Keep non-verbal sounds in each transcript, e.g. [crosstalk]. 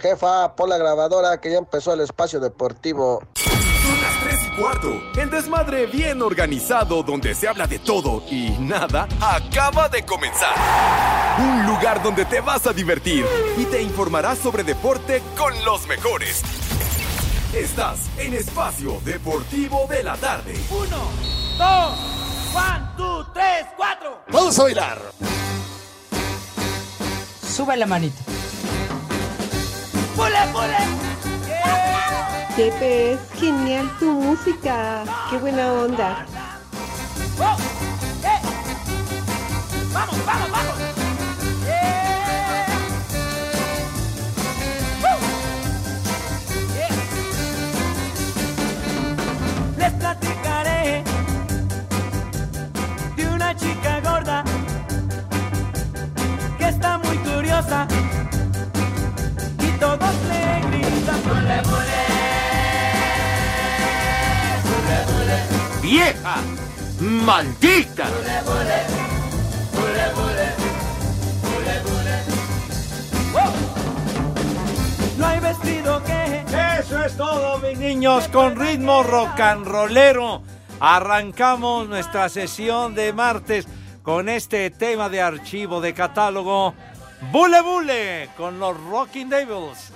Jefa, pon la grabadora que ya empezó el espacio deportivo. Son las 3 y cuarto. El desmadre bien organizado donde se habla de todo y nada acaba de comenzar. Un lugar donde te vas a divertir y te informarás sobre deporte con los mejores. Estás en Espacio Deportivo de la Tarde. Uno, dos, one, two, tres, cuatro. Vamos a bailar. Sube la manito. ¡Pule, pule! Pepe, es genial tu música. Qué buena onda. ¡Oh! ¡Vamos, vamos, vamos! ¡Eh! ¡Uh! Les platicaré de una chica gorda que está muy curiosa todos le gritan ¡Pule, ¡Vieja! ¡Maldita! No hay vestido que Eso es todo, mis niños, con ritmo rock and rollero. Arrancamos nuestra sesión de martes con este tema de archivo de catálogo. Bule Bule con los Rocking Devils.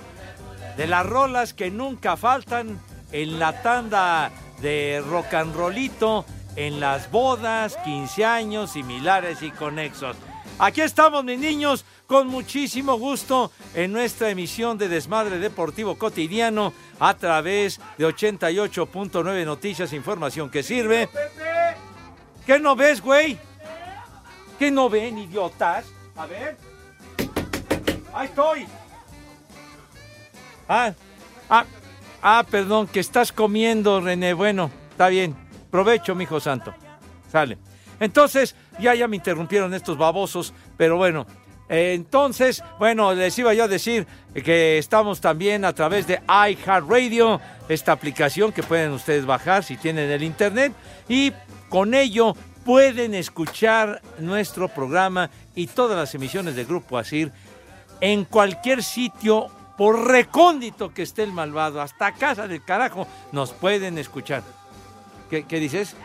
De las rolas que nunca faltan en la tanda de rock and rollito, en las bodas, 15 años, similares y conexos. Aquí estamos, mis niños, con muchísimo gusto en nuestra emisión de Desmadre Deportivo Cotidiano a través de 88.9 Noticias, información que sirve. ¿Qué no ves, güey? ¿Qué no ven, idiotas? A ver. Ahí estoy. Ah, ah, ah, perdón, que estás comiendo, René. Bueno, está bien. Provecho, mijo santo. Sale. Entonces, ya, ya me interrumpieron estos babosos, pero bueno. entonces, bueno, les iba yo a decir que estamos también a través de iHeartRadio, esta aplicación que pueden ustedes bajar si tienen el internet, y con ello pueden escuchar nuestro programa y todas las emisiones de Grupo Asir en cualquier sitio, por recóndito que esté el malvado, hasta casa del carajo, nos pueden escuchar. ¿Qué, dices?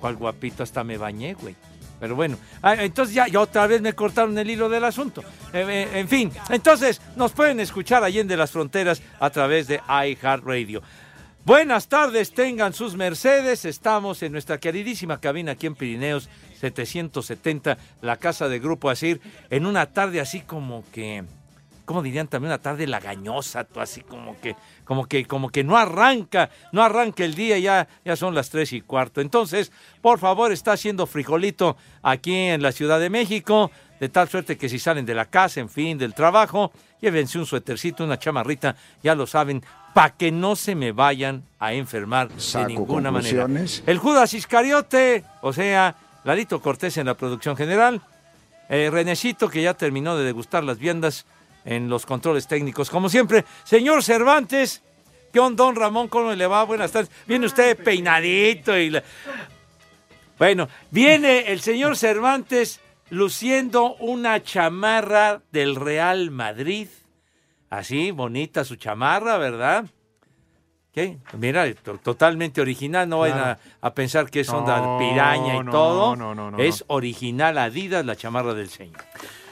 ¿Cuál guapito? Hasta me bañé, güey. Pero bueno, ah, entonces ya, ya otra vez me cortaron el hilo del asunto. Eh, eh, en fin, entonces nos pueden escuchar allende las fronteras a través de iHeartRadio. Buenas tardes, tengan sus mercedes. Estamos en nuestra queridísima cabina aquí en Pirineos 770, la casa de Grupo Asir, en una tarde así como que, ¿cómo dirían también? Una tarde lagañosa, tú, así como que, como que, como que no arranca, no arranca el día, ya, ya son las tres y cuarto. Entonces, por favor, está haciendo frijolito aquí en la Ciudad de México, de tal suerte que si salen de la casa, en fin, del trabajo, llévense un suétercito, una chamarrita, ya lo saben, para que no se me vayan a enfermar de ninguna manera. El Judas Iscariote, o sea, Larito Cortés en la producción general, eh, Renecito que ya terminó de degustar las viandas en los controles técnicos, como siempre. Señor Cervantes, ¿qué onda, don Ramón? ¿Cómo le va? Buenas tardes. Viene usted peinadito y... la- Bueno, viene el señor Cervantes luciendo una chamarra del Real Madrid. Así, bonita su chamarra, ¿verdad? ¿Qué? Mira, to- totalmente original, no vayan a, Claro. a pensar que es onda No, piraña y no, todo. no, no, no, es original Adidas, la chamarra del señor.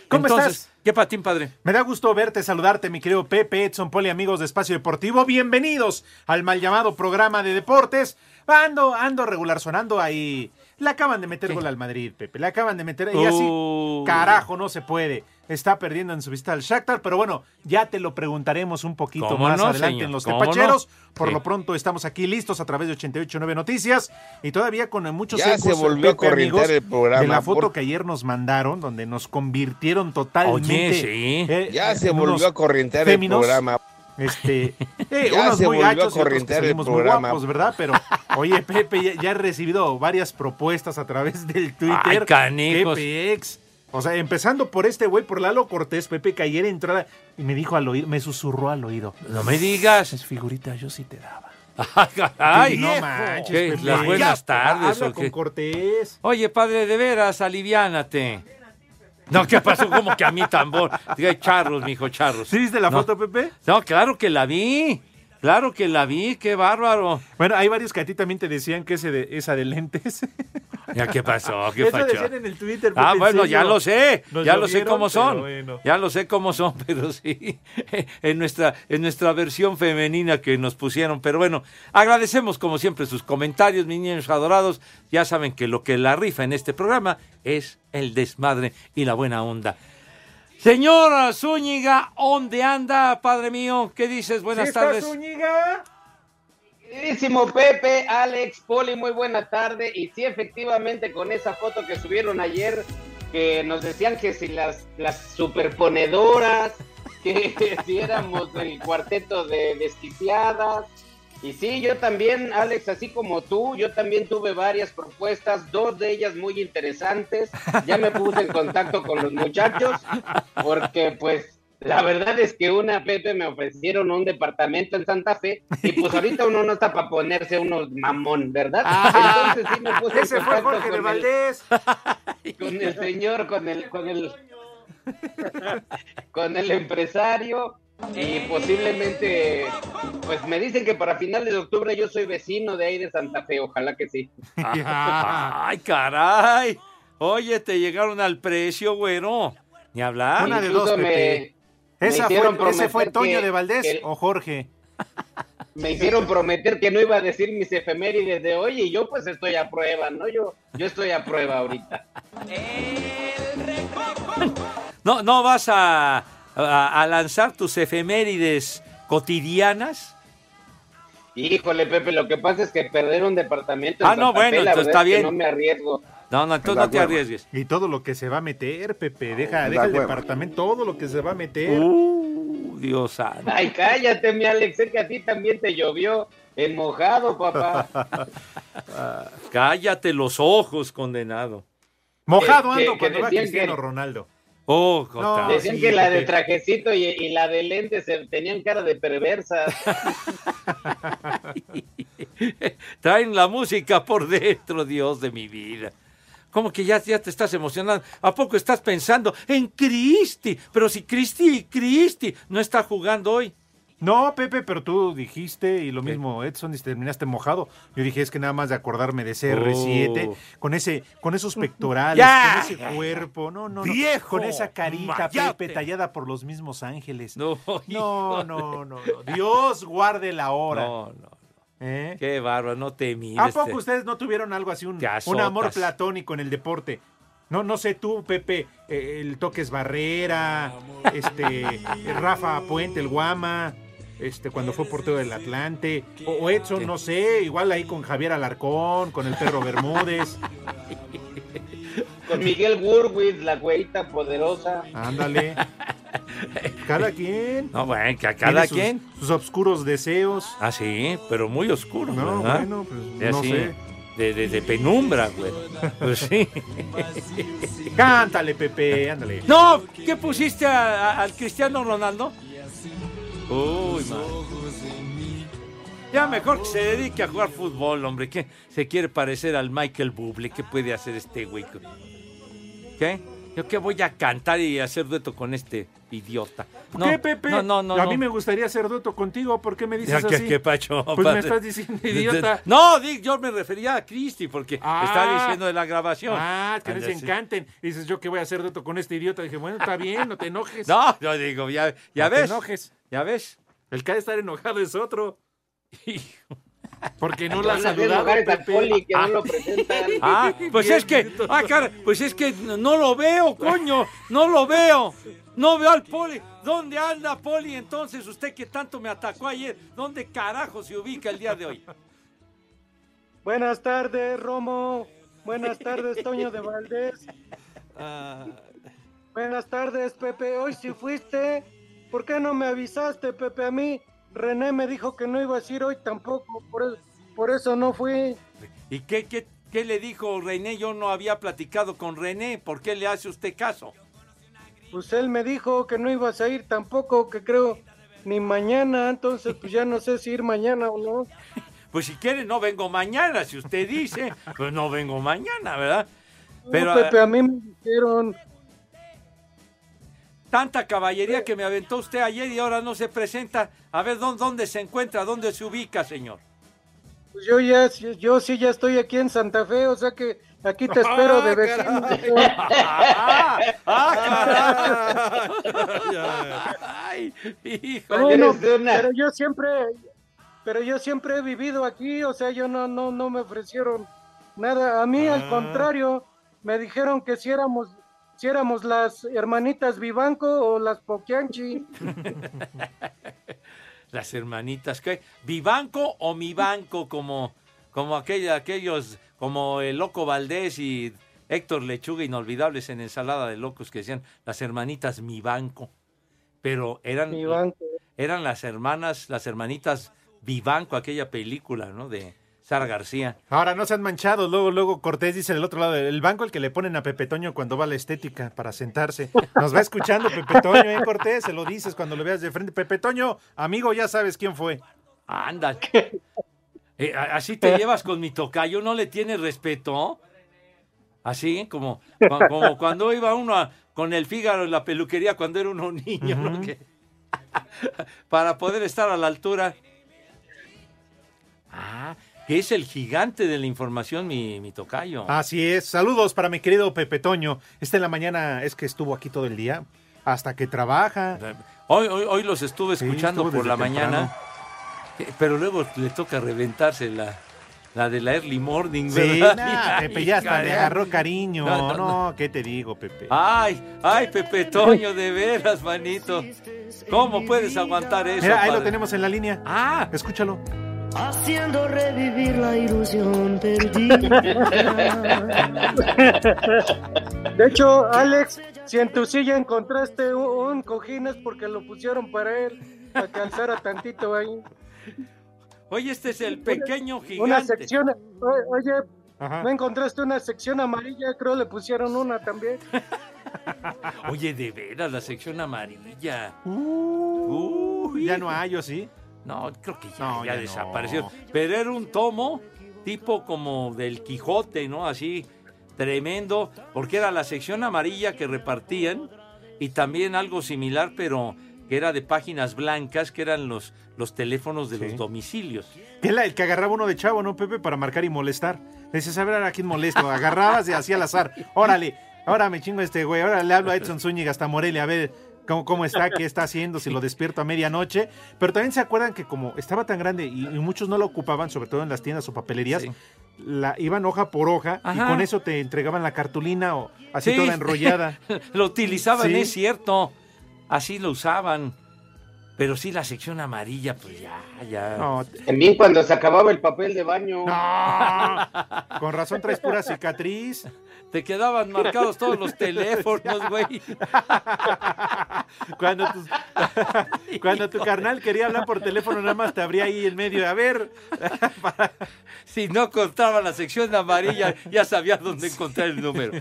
¿Cómo Entonces, estás? ¿Qué patín, padre? Me da gusto verte, saludarte, mi querido Pepe, Edson Poli, amigos de Espacio Deportivo. Bienvenidos al mal llamado programa de deportes. Ando, ando regular sonando ahí. Le acaban de meter gol al Madrid, Pepe. Le acaban de meter. Y así, Uh. carajo, no se puede. Está perdiendo en su visita al Shakhtar, pero bueno, ya te lo preguntaremos un poquito ¿Cómo más no, adelante señor? en los ¿Cómo tepacheros. no? Por Sí. lo pronto estamos aquí listos a través de 889 Noticias y todavía con muchos Ya se volvió a Pepe, amigos, corrientear el programa, de la foto por- que ayer nos mandaron, donde nos convirtieron totalmente. Oye, sí. eh, Ya se en volvió a corrientear el féminos. programa. Este, [laughs] eh, Ya unos se muy volvió a corrientear el programa. guapos, ¿verdad? Pero, oye, Pepe, ya, ya he recibido varias propuestas a través del Twitter. Ay, canijos. PPX. O sea, empezando por este güey, por Lalo Cortés, Pepe, que ayer entró a- y me dijo al oído, me susurró al oído. No me digas. Es figurita, yo sí te daba. [laughs] Ay, no manches, ¿Qué? Pepe. Las buenas Ya, tardes. Habla ¿o con qué? Cortés. Oye, padre, de veras, aliviánate. No, ¿qué pasó? Como que a mí tambor. Diga, charros, mijo, charros. ¿Sí viste la No. foto, Pepe? No, claro que la vi. Claro que la vi, qué bárbaro. Bueno, hay varios que a ti también te decían que ese de, esa de lentes. [laughs] Ya, ¿qué pasó? ¿Qué Eso facho? decían en el Twitter. Ah, bueno, ya lo sé, Nos ya lo sé cómo son, bueno. ya lo sé cómo son, [laughs] pero sí, en nuestra, en nuestra versión femenina que nos pusieron, pero bueno, agradecemos como siempre sus comentarios, mis niños adorados, ya saben que lo que la rifa en este programa es el desmadre y la buena onda. Señora Zúñiga, ¿dónde anda, padre mío? ¿Qué dices? Buenas ¿Sí estás, tardes. Zúñiga? Queridísimo Pepe, Alex, Poli, muy buena tarde. Y sí, efectivamente, con esa foto que subieron ayer, que nos decían que si las, las superponedoras, [laughs] que si éramos el cuarteto de desquiciadas. Y sí, yo también, Alex, así como tú, yo también tuve varias propuestas, dos de ellas muy interesantes. Ya me puse en contacto con los muchachos, porque pues la verdad es que una Pepe me ofrecieron un departamento en Santa Fe y pues ahorita uno no está para ponerse unos mamón, ¿verdad? Entonces sí me puse en Ese fue Jorge de el, Valdés. con el señor, con el, con el, con el empresario y posiblemente, pues me dicen que para finales de octubre yo soy vecino de ahí de Santa Fe, ojalá que sí. [laughs] Ay, caray. Oye, te llegaron al precio, güero. Ni hablar. Una de Incluso dos, me- Pepe. Esa fue, ¿Ese fue prometer Toño que- de Valdés que- o Jorge? me hicieron prometer que no iba a decir mis efemérides de hoy y yo pues estoy a prueba, ¿no? Yo, yo estoy a prueba ahorita. [laughs] ¿No, no vas a, a- a lanzar tus efemérides cotidianas? Híjole, Pepe, lo que pasa es que perder un departamento en Ah, no, Santa bueno, Fe, la entonces verdad está es que bien. no me arriesgo. No, no, entonces no te arriesgues. Y todo lo que se va a meter, Pepe. Deja, deja el hueva. departamento, todo lo que se va a meter. Uh, Dios santo. Ay, cállate, mi Alex, sé que a ti también te llovió en mojado, papá. [laughs] Cállate los ojos, condenado. Mojado que- ando que cuando va decían Cristiano que- Ronaldo. Oh, No. Decían sí, que la de trajecito y, y la de lentes se- tenían cara de perversas. [laughs] Traen la música por dentro, Dios de mi vida. ¿Cómo que ya, ya te estás emocionando? ¿A poco estás pensando en Cristi? Pero si Cristi, Cristi no está jugando hoy. No, Pepe, pero tú dijiste, y lo mismo Edson, y terminaste mojado. Yo dije, es que nada más de acordarme de CR7, Oh. con ese, con esos [laughs] pectorales, Ya. con ese cuerpo, no, no, no, Viejo con esa carita, mayate. Pepe, tallada por los mismos ángeles. No, no, no, no, no. Dios guarde la hora. No, no. ¿Eh? Qué bárbaro, no te mires. ¿A poco ustedes no tuvieron algo así, un, un amor platónico en el deporte? No, no sé tú, Pepe, eh, el Toques Barrera, este, Rafa Puente, el Guama, este, cuando fue portero del Atlante, o, o Edson, no sé, igual ahí con Javier Alarcón, con el Perro Bermúdez, Con Miguel Gurwitz, la güeyita poderosa. ándale. Cada quien. No, bueno, que a cada sus- quien. Sus obscuros deseos. Ah, sí, pero muy oscuro, No, ¿verdad? bueno, pues, De no así, sé. De, de- de penumbra, güey. Pues sí. Cántale, Pepe, ándale. No, ¿qué pusiste a- a- al Cristiano Ronaldo? Uy, man. Ya mejor que se dedique a jugar fútbol, hombre. que se quiere parecer al Michael Bublé? ¿Qué puede hacer este güey? ¿Qué? ¿Yo qué voy a cantar y hacer dueto con este idiota? No, ¿Qué, Pepe? No, no, no. A no. mí me gustaría hacer dueto contigo. ¿Por qué me dices ¿qué- así? qué pacho, Pues me estás diciendo [laughs] idiota. No, Dick, yo me refería a Cristi porque Ah. está diciendo de la grabación. Ah, que les Anda, sí. encanten. Dices, yo que voy a hacer dueto con este idiota. Dije, bueno, está bien, no te enojes. [laughs] No, yo digo, ya, ya No te ves. enojes. Ya ves. El que ha de estar enojado es otro. Porque no la al Pepe. poli que no lo presentan. [laughs] Ah, pues es que, ah, cara, pues es que no lo veo, coño, no lo veo. No veo al poli. ¿Dónde anda poli entonces? Usted que tanto me atacó ayer, ¿dónde carajo se ubica el día de hoy? Buenas tardes, Romo. Buenas tardes, Toño de Valdés. Ah, Buenas tardes, Pepe. Hoy sí fuiste. ¿Por qué no me avisaste, Pepe? A mí, René me dijo que no iba a ir hoy tampoco. Por eso, por eso no fui. ¿Y qué, qué, qué le dijo René? Yo no había platicado con René. ¿Por qué le hace usted caso? Pues él me dijo que no ibas a ir tampoco, que creo ni mañana. Entonces, pues ya no sé si ir mañana o no. [laughs] Pues si quiere, no vengo mañana. Si usted dice, [laughs] pues no vengo mañana, ¿verdad? Pero, Pepe, a mí me dijeron. Tanta caballería que me aventó usted ayer y ahora no se presenta. A ver dónde, dónde se encuentra, dónde se ubica, señor. Pues yo ya, yo sí ya estoy aquí en Santa Fe, o sea que aquí te espero de vecino. [laughs] [laughs] ¡Ah, ah! Ay, híjole. Bueno, pero yo siempre, pero yo siempre he vivido aquí, o sea, yo no, no, no me ofrecieron nada. A mí, al Ah. contrario, me dijeron que si éramos, si éramos las hermanitas Vivanco o las Poquianchi. [laughs] Las hermanitas, ¿qué? ¿Vivanco o mi banco? Como, como aquella, aquellos, como el Loco Valdés y Héctor Lechuga, inolvidables en Ensalada de Locos, que decían las hermanitas mi banco. Pero eran, Mi banco. eran las hermanas, las hermanitas Vivanco, aquella película, ¿no? De Sara García. Ahora no se han manchado. Luego, luego Cortés dice del otro lado, el banco el que le ponen a Pepe Toño cuando va a la estética para sentarse. Nos va escuchando Pepe Toño, ¿eh, Cortés? Se lo dices cuando lo veas de frente. Pepe Toño, amigo, ya sabes quién fue. Anda. Eh, así te llevas con mi tocayo, ¿no le tienes respeto? Así, como, como, cuando iba uno a- con el Fígaro en la peluquería cuando era uno niño, ¿no? Que- [laughs] para poder estar a la altura. Ah, que es el gigante de la información, mi, mi tocayo. Así es. Saludos para mi querido Pepe Toño. Esta en la mañana es que estuvo aquí todo el día. Hasta que trabaja. Hoy, hoy, hoy los estuve escuchando por la mañana, eh, pero luego le toca reventarse la, la de la early morning, Sí, ¿verdad? nah, [laughs] Pepe ya hasta le agarró cariño. No, No, no, no. ¿qué te digo, Pepe? Ay, ay, Pepe Toño, de veras, manito. ¿Cómo puedes aguantar eso? Mira, ahí lo tenemos en la línea. Ah, escúchalo. Haciendo revivir la ilusión perdida. De hecho, Alex, si en tu silla encontraste un, un cojín es porque lo pusieron para él, para que alzara tantito ahí. Oye, este es el pequeño gigante. Una sección, oye, Ajá. ¿no encontraste una sección amarilla? Creo le pusieron una también. [laughs] Oye, de veras, la sección amarilla. Uh, ya no hay, ¿o sí? No, creo que ya, No, ya ya no. desapareció. Pero era un tomo tipo como del Quijote, ¿no? Así, tremendo, porque era la sección amarilla que repartían y también algo similar, pero que era de páginas blancas, que eran los, los teléfonos de los domicilios. Que era el que agarraba uno de chavo, ¿no, Pepe? Para marcar y molestar. Le Dices, a ver a quién molesto. Agarrabas y hacía al azar. Órale, ahora me chingo a este güey. Ahora le hablo a Edson Zúñiga hasta Morelia a ver cómo, cómo está, qué está haciendo, si lo despierto a medianoche. Pero también se acuerdan que como estaba tan grande y, y muchos no lo ocupaban, sobre todo en las tiendas o papelerías, la iban hoja por hoja y con eso te entregaban la cartulina o así Sí. toda enrollada. [laughs] lo utilizaban, Sí. es cierto. Así lo usaban. Pero sí, la sección amarilla, pues ya, ya. No, También cuando se acababa el papel de baño. Con razón traes pura cicatriz. Te quedaban marcados todos los teléfonos, güey. [laughs] Cuando tu, [laughs] cuando tu carnal quería hablar por teléfono, nada más te abría ahí en medio. A ver, [laughs] Si no contaba la sección amarilla, ya sabías dónde encontrar el número.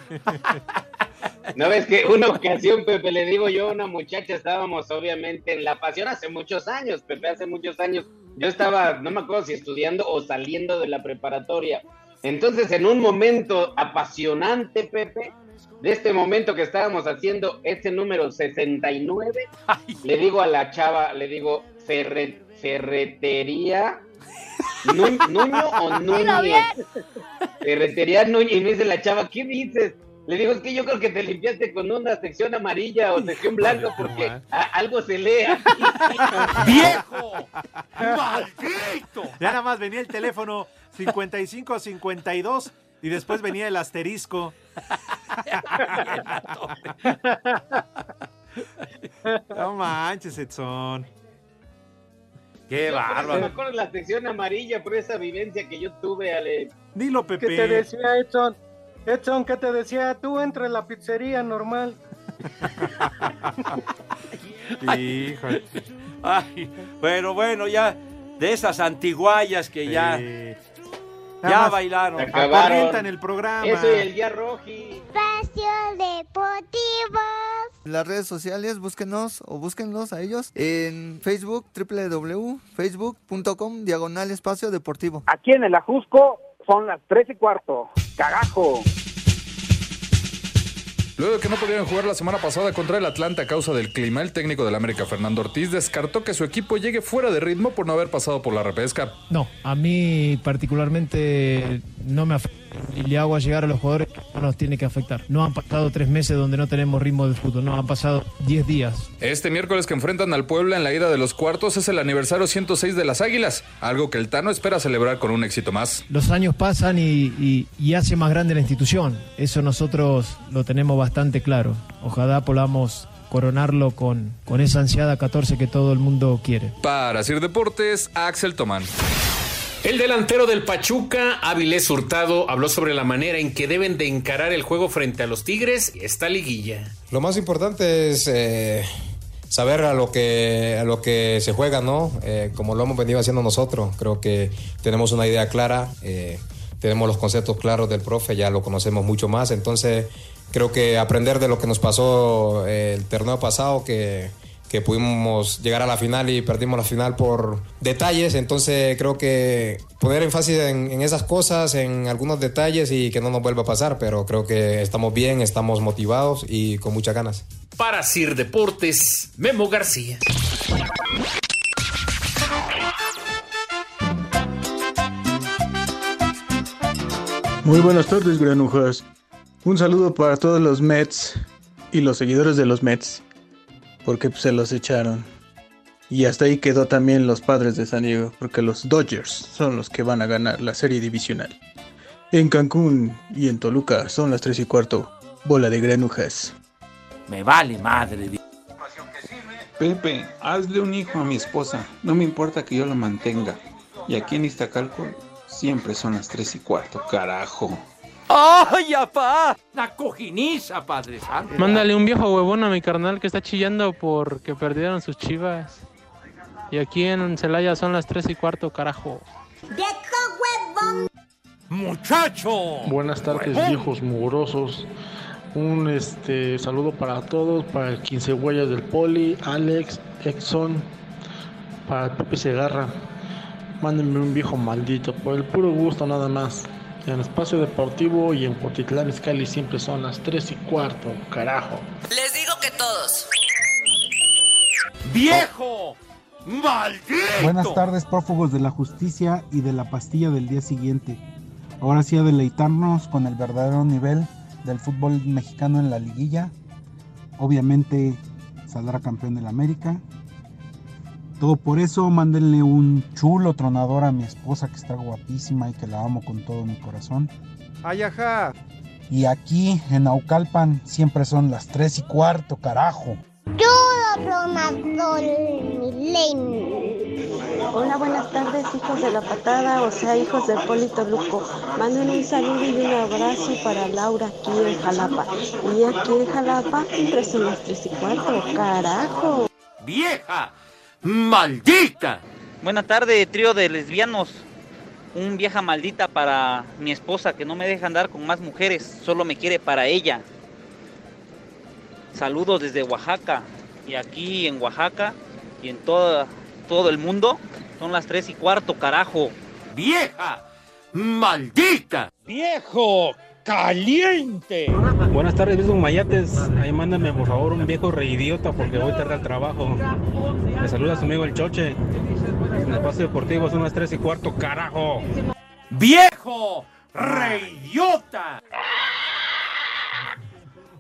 No ves que una ocasión, Pepe, le digo yo a una muchacha, estábamos obviamente en la pasión hace muchos años, Pepe, hace muchos años. Yo estaba, no me acuerdo si estudiando o saliendo de la preparatoria. Entonces, en un momento apasionante, Pepe, de este momento que estábamos haciendo este número 69, le digo a la chava, le digo, ferre- ferretería. Nu- ¿Nuño o [laughs] Núñez? Ferretería Núñez. Y me dice la chava, ¿qué dices? Le digo, es que yo creo que te limpiaste con una sección amarilla o sección blanca porque algo se lea. [laughs] ¡Viejo! ¡Maldito! Ya nada más venía el teléfono 5552 y después venía el asterisco. No manches, Edson. Qué bárbaro. Me acuerdo la sección amarilla por esa vivencia que yo tuve, Ale. Dilo, ¿Qué te decía Edson? Edson, ¿qué te decía? Tú entra en la pizzería normal. [laughs] Híjole. Ay, pero bueno, ya de esas antiguallas que ya, Nada ya bailaron. Acorrientan el programa. Eso y el día roji. Espacio Deportivo. En las redes sociales, búsquenos o búsquenlos a ellos en Facebook, www.facebook.com, diagonal espacio deportivo. Aquí en el Ajusco son las tres y cuarto. Carajo. Luego de que no pudieron jugar la semana pasada contra el Atlanta a causa del clima, el técnico del América, Fernando Ortiz, descartó que su equipo llegue fuera de ritmo por no haber pasado por la repesca. No, a mí particularmente no me afecta. Y le hago a llegar a los jugadores que no nos tiene que afectar. No han pasado tres meses donde no tenemos ritmo de fútbol, no, han pasado diez días. Este miércoles que enfrentan al Puebla en la ida de los cuartos es el aniversario 106 de las Águilas, algo que el Tano espera celebrar con un éxito más. Los años pasan y, y- y hace más grande la institución. Eso nosotros lo tenemos bastante claro. Ojalá podamos coronarlo con, con esa ansiada 14 que todo el mundo quiere. Para Sir Deportes, Axel Tomán. El delantero del Pachuca, Avilés Hurtado, habló sobre la manera en que deben de encarar el juego frente a los Tigres y esta liguilla. Lo más importante es eh, saber a lo que a lo que se juega, ¿no? Eh, como lo hemos venido haciendo nosotros, creo que tenemos una idea clara, eh, tenemos los conceptos claros del profe, ya lo conocemos mucho más, entonces creo que aprender de lo que nos pasó el torneo pasado, que que pudimos llegar a la final y perdimos la final por detalles, entonces creo que poner énfasis en, en esas cosas, en algunos detalles y que no nos vuelva a pasar, pero creo que estamos bien, estamos motivados y con muchas ganas. Para Sir Deportes, Memo García. Muy buenas tardes, granujas. Un saludo para todos los Mets y los seguidores de los Mets, porque pues, se los echaron. Y hasta ahí quedó también los padres de San Diego, porque los Dodgers son los que van a ganar la serie divisional. En Cancún y en Toluca son las 3 y cuarto. Bola de granujas. Me vale madre. Pepe, hazle un hijo a mi esposa. No me importa que yo lo mantenga. Y aquí en Iztacalco siempre son las tres y cuarto, carajo. ¡Ay, apá! La cojiniza, Padre Santo. Mándale un viejo huevón a mi carnal que está chillando porque perdieron sus chivas. Y aquí en Celaya son las 3 y cuarto, carajo. ¡Muchacho! Buenas tardes, Huevón. viejos mugrosos. Un este saludo para todos, para el 15 huellas del Poli, Alex, Exxon, para Pepe Segarra. Mándenme un viejo maldito, por el puro gusto nada más. En Espacio Deportivo y en Potitlán Scali siempre son las 3 y cuarto, carajo. Les digo que todos. ¡Viejo! ¡Maldito! Buenas tardes, prófugos de la justicia y de la pastilla del día siguiente. Ahora sí a deleitarnos con el verdadero nivel del fútbol mexicano en la liguilla. Obviamente saldrá campeón del América. Todo por eso, mándenle un chulo tronador a mi esposa que está guapísima y que la amo con todo mi corazón. Ay, ajá. Y aquí en Naucalpan siempre son las 3 y cuarto, carajo. Chulo tronador milenio. Hola, buenas tardes, hijos de la patada, o sea, hijos del Polito Luco. Manden un saludo y un abrazo para Laura aquí en Jalapa. Y aquí en Jalapa siempre son las tres y cuarto, carajo. ¡Vieja! ¡Maldita! Buena tarde, trío de lesbianos. Un vieja maldita para mi esposa que no me deja andar con más mujeres, solo me quiere para ella. Saludos desde Oaxaca. Y aquí en Oaxaca y en toda, todo el mundo son las tres y cuarto, carajo. ¡Vieja! ¡Maldita! ¡Viejo! ¡Caliente! Buenas tardes, viejos mayates. Ahí mándame por favor un viejo reidiota porque voy tarde al trabajo. Me saluda su amigo el Choche. En el espacio deportivo son las 3 y cuarto, carajo. ¡Viejo! ¡Reidiota!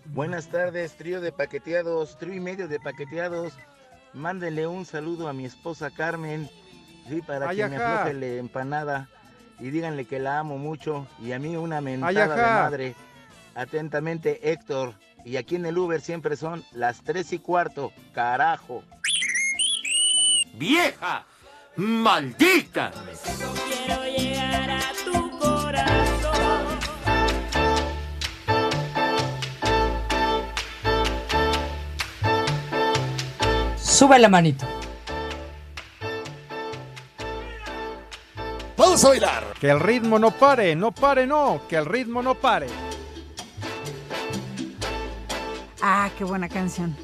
Buenas tardes, trío de paqueteados, trío y medio de paqueteados. Mándenle un saludo a mi esposa Carmen, sí, para Ay, que me afloje la empanada. Y díganle que la amo mucho. Y a mí una Ay, mentada de madre. Atentamente, Héctor. Y aquí en el Uber siempre son las tres y cuarto. Carajo. ¡Vieja! ¡Maldita! Quiero llegar a tu corazón. Sube la manito. Vamos a bailar. Que el ritmo no pare, no pare, no, que el ritmo no pare. Ah, qué buena canción.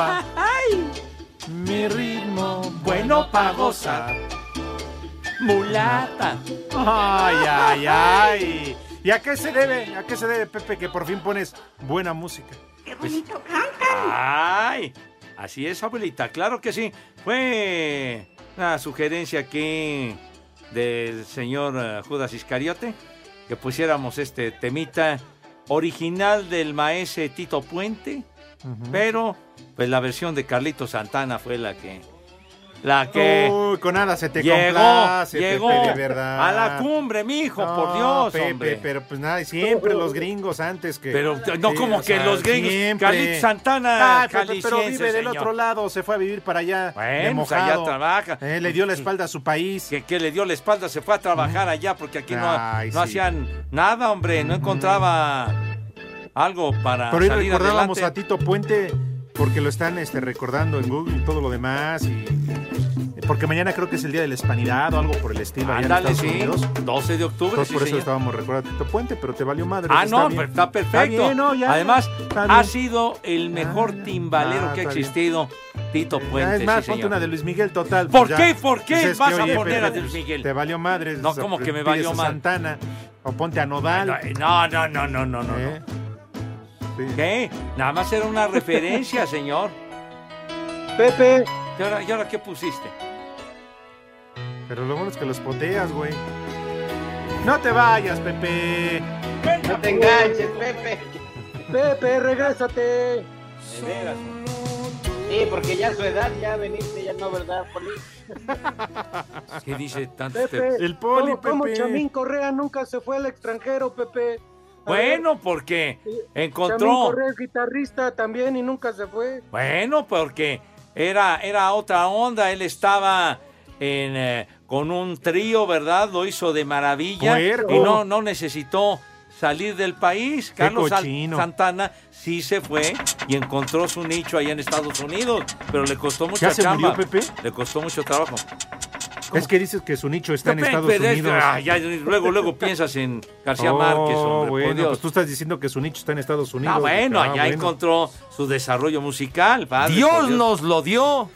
¡Ay! Mi ritmo Bueno pa' gozar. Mulata. Ay, ay, ay. ¿Y a qué se debe? ¿A qué se debe, Pepe, que por fin pones buena música? Pues, ¡Ay! Así es, abuelita, claro que sí. Fue una sugerencia aquí del señor eh, Judas Iscariote que pusiéramos este temita original del maese Tito Puente, pero pues la versión de Carlito Santana fue la que la que Uy, con nada se te llegó, complace, llegó Pepe, de verdad. a la cumbre, mijo, por No, Dios, Pepe, hombre. pero pues nada, siempre los gringos antes que... Pero no Sí, como que sea, los gringos. siempre. Carlito Santana, Ah, pero vive del otro lado, se fue a vivir para allá de Bueno, pues mojado. allá trabaja. Eh, le dio la espalda a su país. Que, que le dio la espalda, se fue a trabajar allá porque aquí no, Ay, no sí. hacían nada, hombre. No encontraba algo para Pero salir recordábamos adelante. a Tito Puente porque lo están este, recordando en Google y todo lo demás. Y, porque mañana creo que es el Día de la Hispanidad o algo por el estilo Ándale, Estados sí. Unidos. 12 de octubre, Entonces, sí, por eso señor. estábamos recordando Tito Puente, pero te valió madre. Ah, está no, bien. está perfecto. bien, no, ya. Además, Está ha sido el mejor timbalero ah, que ha bien. existido, Tito Puente. es más, sí, ponte una de Luis Miguel total. ¿Por pues qué? ¿Por qué Pues es vas que, a poner a Luis pues, Miguel? Te valió madre. No, ¿cómo que me valió mal? Santana. O ponte a Nodal. No, no, no, no, no, no. ¿Eh? ¿Qué? Nada más era una referencia, [laughs] señor. Pepe. ¿Y ahora, y ahora qué pusiste? Pero lo bueno es que los poteas, güey. No te vayas, Pepe. No te enganches, Pepe. Pepe, regrésate. De veras. Sí, porque ya su edad, ya veniste, ya no, ¿verdad, Poli? ¿Qué dice tanto Pepe. este- ¿Cómo, cómo Chamín Correa nunca se fue al extranjero, Pepe? Bueno, porque encontró. Correa es guitarrista también y nunca se fue. Bueno, porque era, era otra onda. Él estaba en, eh, con un trío, ¿verdad? Lo hizo de maravilla. Puerco. Y no, no necesitó salir del país. Qué Carlos. Santana sí se fue y encontró su nicho allá en Estados Unidos. Pero le costó mucho ¿Ya se chamba. murió, Pepe? Le costó mucho trabajo. Es que dices que su nicho está en Estados pero es- Unidos. ah, ya, luego, luego piensas en García Oh, Márquez, hombre, bueno, Dios. pues tú estás diciendo que su nicho está en Estados Unidos. Ah, bueno, Ah, allá bueno. encontró su desarrollo musical. padre, Dios por nos lo dio.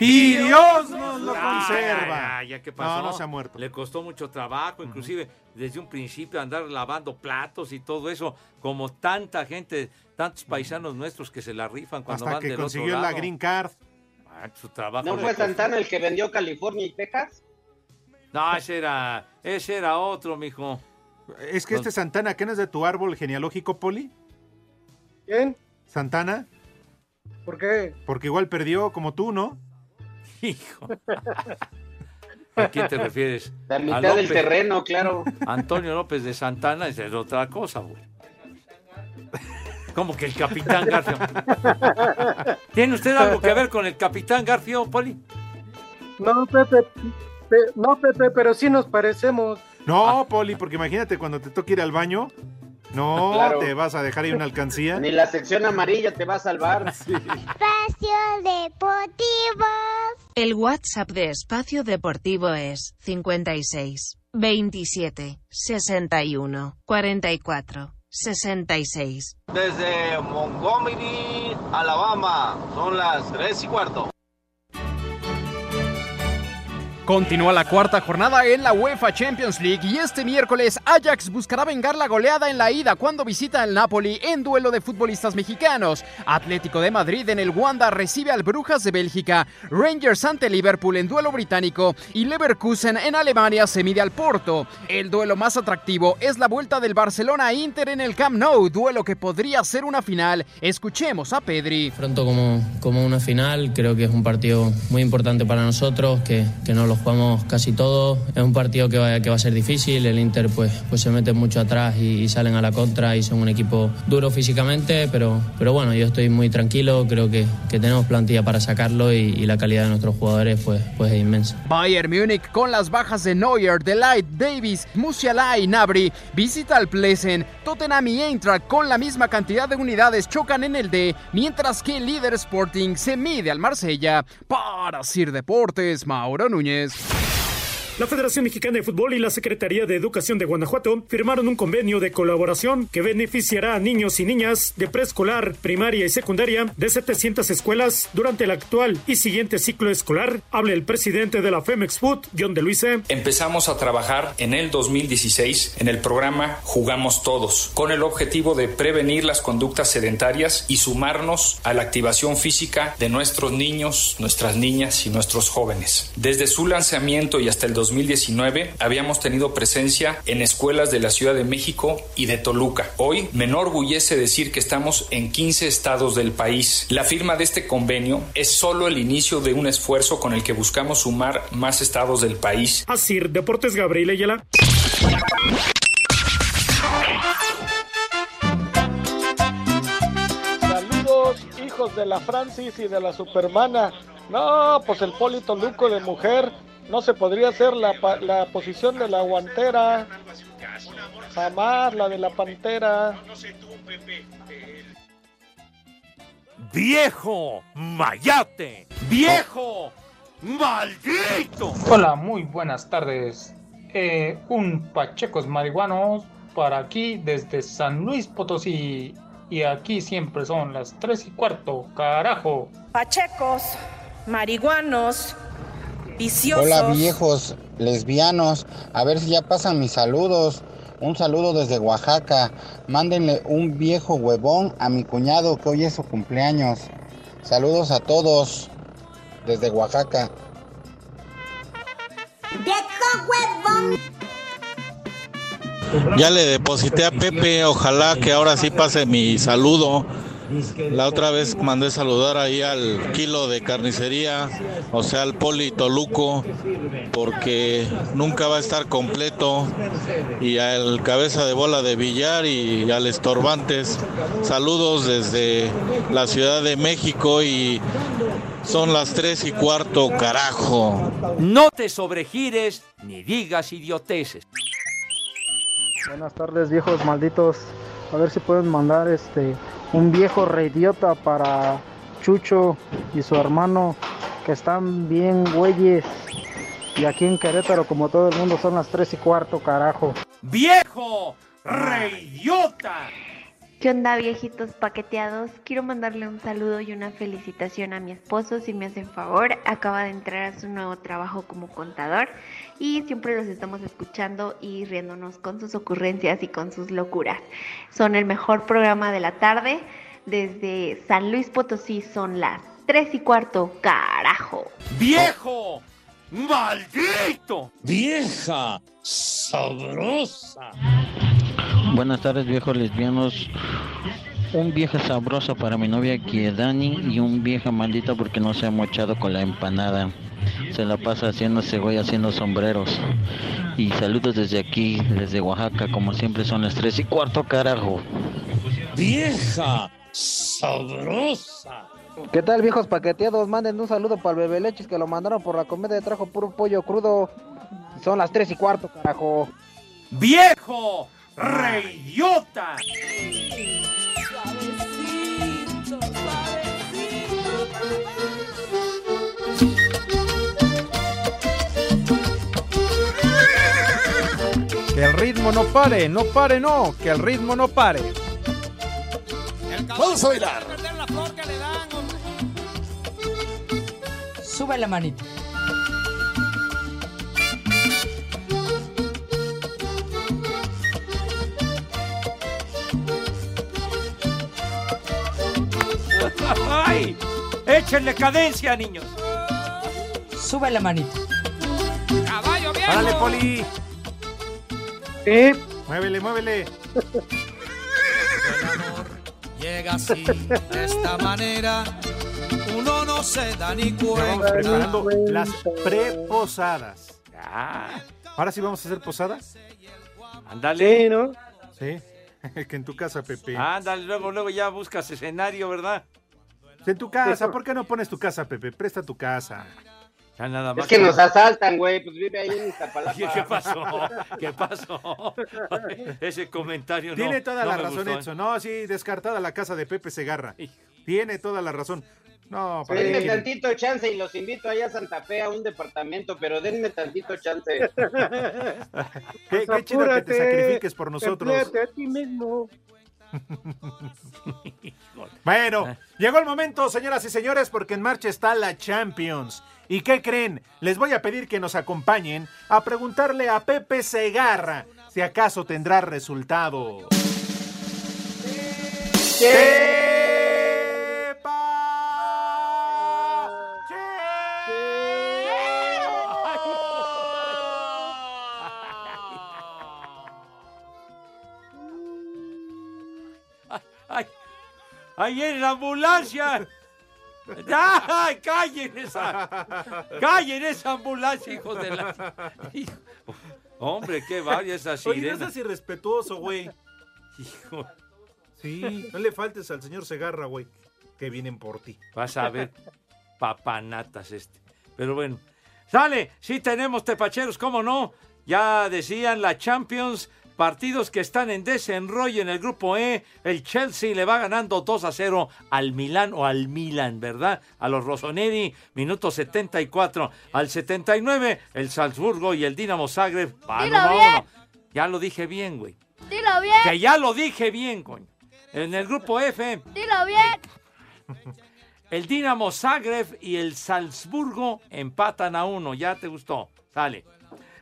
Y Dios nos lo conserva. Ya, ya, ¿qué pasó? No, no se ha muerto. Le costó mucho trabajo, inclusive desde un principio andar lavando platos y todo eso, como tanta gente, tantos paisanos nuestros que se la rifan cuando Hasta van que del consiguió otro la green card. Ah, su trabajo ¿No fue. Santana el que vendió California y Texas? No, ese era, ese era otro, mijo. Es que este Santana, ¿qué no es de tu árbol genealógico, Poli? ¿Quién? Santana, ¿Por qué? porque igual perdió como tú, ¿no? [laughs] Hijo. [laughs] ¿A quién te refieres? La ¿A mitad del terreno, claro. Antonio López de Santana es de otra cosa, güey. ¿Cómo que el capitán Garfio? ¿Tiene usted algo que ver con el capitán Garfio, Poli? No, Pepe. Pe- no, Pepe, pero sí nos parecemos. No, Poli, porque imagínate cuando te toque ir al baño. No, Claro. te vas a dejar ahí una alcancía. Ni la sección amarilla te va a salvar. [laughs] Espacio Deportivo. El WhatsApp de Espacio Deportivo es 56 27 61 44 66. Desde Montgomery, Alabama, son las 3 y cuarto. Continúa la cuarta jornada en la UEFA Champions League y este miércoles Ajax buscará vengar la goleada en la ida cuando visita al Napoli en duelo de futbolistas mexicanos. Atlético de Madrid en el Wanda recibe al Brujas de Bélgica, Rangers ante Liverpool en duelo británico y Leverkusen en Alemania se mide al Porto. El duelo más atractivo es la vuelta del Barcelona a Inter en el Camp Nou, duelo que podría ser una final. Escuchemos a Pedri. Pronto como, como una final, creo que es un partido muy importante para nosotros, que, que no lo jugamos casi todo. Es un partido que va, que va a ser difícil, el Inter pues, pues se mete mucho atrás y, salen a la contra y son un equipo duro físicamente, pero, pero bueno, yo estoy muy tranquilo, creo que, que tenemos plantilla para sacarlo y, y la calidad de nuestros jugadores pues, pues es inmensa. Bayern Múnich con las bajas de Neuer, Delight, Davis, Musiala y Nabri visita al Plesen. Tottenham y Eintracht con la misma cantidad de unidades chocan en el D, mientras que el líder Sporting se mide al Marsella. Para Sir Deportes, Mauro Núñez. is. La Federación Mexicana de Fútbol y la Secretaría de Educación de Guanajuato firmaron un convenio de colaboración que beneficiará a niños y niñas de preescolar, primaria y secundaria de 700 escuelas durante el actual y siguiente ciclo escolar. Habla el presidente de la Femex Food, John de Luise. Empezamos a trabajar en el 2016 en el programa Jugamos Todos, con el objetivo de prevenir las conductas sedentarias y sumarnos a la activación física de nuestros niños, nuestras niñas y nuestros jóvenes. Desde su lanzamiento y hasta el 2019 habíamos tenido presencia en escuelas de la Ciudad de México y de Toluca. Hoy me enorgullece decir que estamos en 15 estados del país. La firma de este convenio es solo el inicio de un esfuerzo con el que buscamos sumar más estados del país. Así, Deportes Gabriel Ayala. Saludos, hijos de la Francis y de la Supermana. No, pues el Polito Luco de mujer no se podría hacer la, la posición de la guantera. Jamás la de la pantera. ¡Viejo! ¡Mayate! ¡Viejo! ¡Maldito! Hola, muy buenas tardes. Eh, un Pachecos Marihuanos para aquí desde San Luis Potosí. Y aquí siempre son las 3 y cuarto, carajo. Pachecos, marihuanos, viciosos. Hola viejos lesbianos, a ver si ya pasan mis saludos. Un saludo desde Oaxaca. Mándenle un viejo huevón a mi cuñado que hoy es su cumpleaños. Saludos a todos desde Oaxaca. ¡Viejo huevón! Ya le deposité a Pepe, ojalá que ahora sí pase mi saludo. La otra vez mandé saludar ahí al kilo de carnicería, o sea, al Poli Toluco, porque nunca va a estar completo. Y al cabeza de bola de billar y al estorbantes. Saludos desde la Ciudad de México y son las tres y cuarto, carajo. No te sobregires ni digas idioteces. Buenas tardes, viejos malditos. A ver si pueden mandar este un viejo reidiota para Chucho y su hermano que están bien güeyes. Y aquí en Querétaro, como todo el mundo, son las 3 y cuarto, carajo. ¡Viejo! ¡Reidiota! ¿Qué onda, viejitos paqueteados? Quiero mandarle un saludo y una felicitación a mi esposo, si me hacen favor. Acaba de entrar a su nuevo trabajo como contador y siempre los estamos escuchando y riéndonos con sus ocurrencias y con sus locuras. Son el mejor programa de la tarde. Desde San Luis Potosí son las 3 y cuarto, carajo. ¡Viejo! ¡Maldito! ¡Vieja! ¡Sabrosa! Buenas tardes, viejos lesbianos. Un vieja sabrosa para mi novia que es Dani y un vieja maldita porque no se ha mochado con la empanada. Se la pasa haciendo cebolla, haciendo sombreros. Y saludos desde aquí, desde Oaxaca, como siempre son las tres y cuarto, carajo. ¡Vieja! ¡Sabrosa! ¿Qué tal, viejos paqueteados? Manden un saludo para el bebé leches que lo mandaron por la comida y trajo puro pollo crudo. Son las 3 y cuarto, carajo. ¡Viejo! ¡Reidiota! Que el ritmo no pare, no pare, no, que el ritmo no pare. Vamos a bailar. Sube la manita. Échenle cadencia, niños. Sube la manita. Caballo viejo. ¡Árale, Poli! ¿Eh? Muévele, muévele. Llega así, de esta manera, uno no se da ni cuenta. preparando las preposadas. Ahora sí vamos a hacer posadas. Ándale. Sí, ¿no? Sí. [laughs] que en tu casa, Pepe. Ándale, luego, luego ya buscas escenario, ¿verdad? En tu casa, ¿por qué no pones tu casa, Pepe? Presta tu casa. Ya nada más. Es que nos asaltan, güey. Pues vive ahí en Iztapalapa. ¿Qué, qué pasó? ¿Qué pasó? [laughs] Ese comentario no. Tiene toda no la me razón, gustó, ¿eh? Edson. No, sí, descartada la casa de Pepe Segarra. Tiene toda la razón. No, para Denme tantito chance y los invito allá a Santa Fe a un departamento, pero denme tantito chance. [laughs] Qué, qué chido que te sacrifiques por nosotros. A ti mismo. [laughs] Bueno, llegó el momento, señoras y señores, porque en marcha está la Champions. ¿Y qué creen? Les voy a pedir que nos acompañen a preguntarle a Pepe Segarra si acaso tendrá resultado. ¡Ahí en la ambulancia! [laughs] ¡Ay, callen esa! ¡Callen esa ambulancia, hijos de la... [laughs] Hijo. Hombre, qué vaya esa Oye, no sirena. seas irrespetuoso, güey. Hijo. Sí, no le faltes al señor Segarra, güey, que vienen por ti. Vas a ver papanatas este. Pero bueno. Sale, sí tenemos tepacheros, ¿cómo no? Ya decían la Champions, partidos que están en desenrollo en el grupo E. El Chelsea le va ganando 2 a 0 al Milán o al Milan, ¿verdad? A los Rossoneri, minuto 74. Al 79, el Salzburgo y el Dinamo Zagreb van Dilo uno a bien. uno. Ya lo dije bien, güey. Dilo bien, Que ya lo dije bien, coño. En el grupo F, dilo bien. [laughs] el Dinamo Zagreb y el Salzburgo empatan a uno. Ya te gustó. Sale.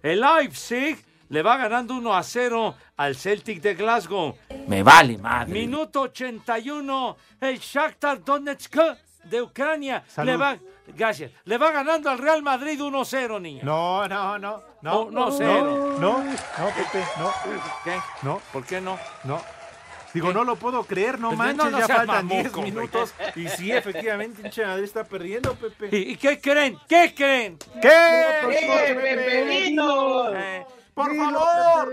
El Leipzig le va ganando 1 a 0 al Celtic de Glasgow. Me vale madre. Minuto 81. El Shakhtar Donetsk de Ucrania Salud. le va gracias. Le va ganando al Real Madrid 1-0, niña. No, no, no, no. No, no, cero. No, no, no, Pepe, no. ¿Qué? No. ¿Por qué no? No. Digo, no lo puedo creer, no Pues, manches, no, no ya faltan mamuco, 10 güey. minutos. Y sí, efectivamente, hinche Madrid está perdiendo, Pepe. ¿Y, y qué creen? ¿Qué creen? ¿Qué? ¡Eh, Pepelito! Eh, ¡Por favor!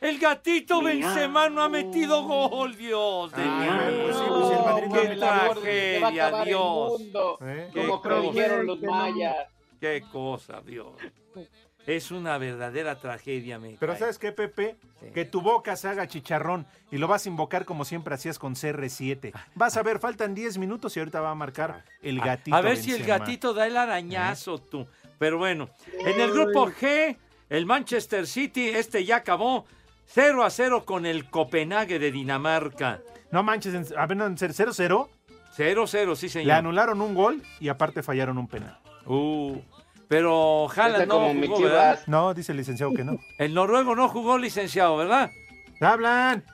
El gatito Benzema no ha metido gol, Dios de pues pues Qué tragedia, Dios. ¿Eh? Como predijeron los mayas. qué cosa, Dios. Es una verdadera tragedia, me Pero cae. ¿sabes qué, Pepe? Que tu boca se haga chicharrón y lo vas a invocar como siempre hacías con CR7. Vas a ver, faltan 10 minutos y ahorita va a marcar el gatito. A ver si el gatito da el arañazo, tú. Pero bueno, en el grupo G, el Manchester City, este ya acabó 0 a 0 con el Copenhague de Dinamarca. No manches, en- a ver, no, en 0-0. 0-0, sí, señor. Le anularon un gol y aparte fallaron un penal. Uh, pero Haaland no jugó, ¿verdad? No, dice el licenciado que no. El noruego no jugó licenciado, ¿verdad? ¡Hablan!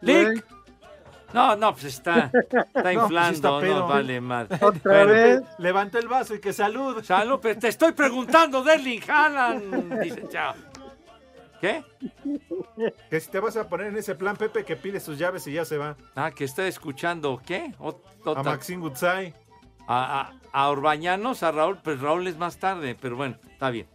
¡Lick! No, no, pues está, está [laughs] No, pues inflando, está no, vale madre. Otra vez. Levantó el vaso y que salud. Salud, pero te estoy preguntando de Erling Haaland, licenciado. ¿Qué? Que si te vas a poner en ese plan, Pepe, que pide sus llaves y ya se va. Ah, que está escuchando, ¿qué? Ot- A otra- Maxine Gutzai. a, a, a Orbañanos, a Raúl, pues Raúl es más tarde, pero bueno, está bien.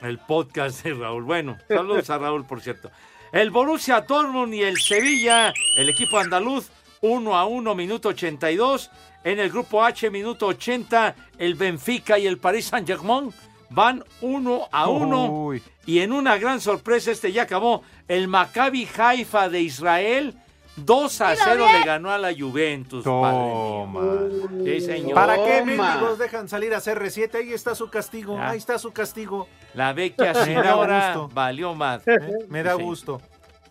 El podcast de Raúl. Bueno, saludos a Raúl, por cierto. El Borussia Dortmund y el Sevilla, el equipo andaluz, 1 a 1, minuto 82. En el grupo H, minuto 80, el Benfica y el Paris Saint-Germain van 1 a 1. Uy. Y en una gran sorpresa, este ya acabó, el Maccabi Haifa de Israel, 2 a 0 le ganó a la Juventus. padre mío. Toma. Sí, señor. ¿Para qué Toma. mendigos dejan salir a CR7? Ahí está su castigo. Ya. Ahí está su castigo. La vecchia [laughs] Me da señora gusto. valió más. ¿eh? Me da Sí. gusto.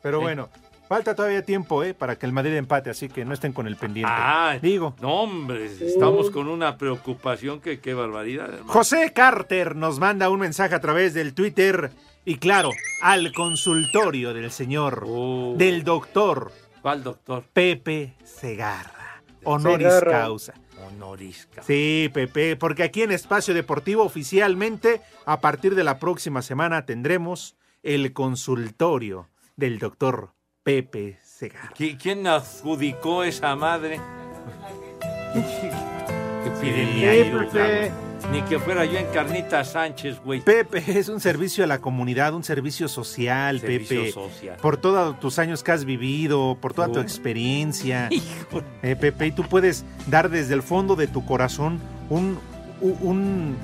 Pero Sí. bueno, falta todavía tiempo ¿eh? para que el Madrid empate, así que no estén con el pendiente. Ah, Digo. No, hombre, estamos con una preocupación que qué barbaridad. hermano. José Carter nos manda un mensaje a través del Twitter y claro, al consultorio del señor, Oh. del doctor ¿Cuál doctor? Pepe Segarra. honoris Segarra. causa. Honoris causa. Sí, Pepe, porque aquí en Espacio Deportivo oficialmente, a partir de la próxima semana, tendremos el consultorio del doctor Pepe Segarra. ¿Qui- ¿Quién adjudicó esa madre? que pide mi Sí. Ni que fuera yo en Carnita Sánchez, güey. Pepe es un servicio a la comunidad, un servicio social, Servicio Pepe. social. Por todos tus años que has vivido, por toda tu experiencia. [laughs] Eh, Pepe, y tú puedes dar desde el fondo de tu corazón un, un,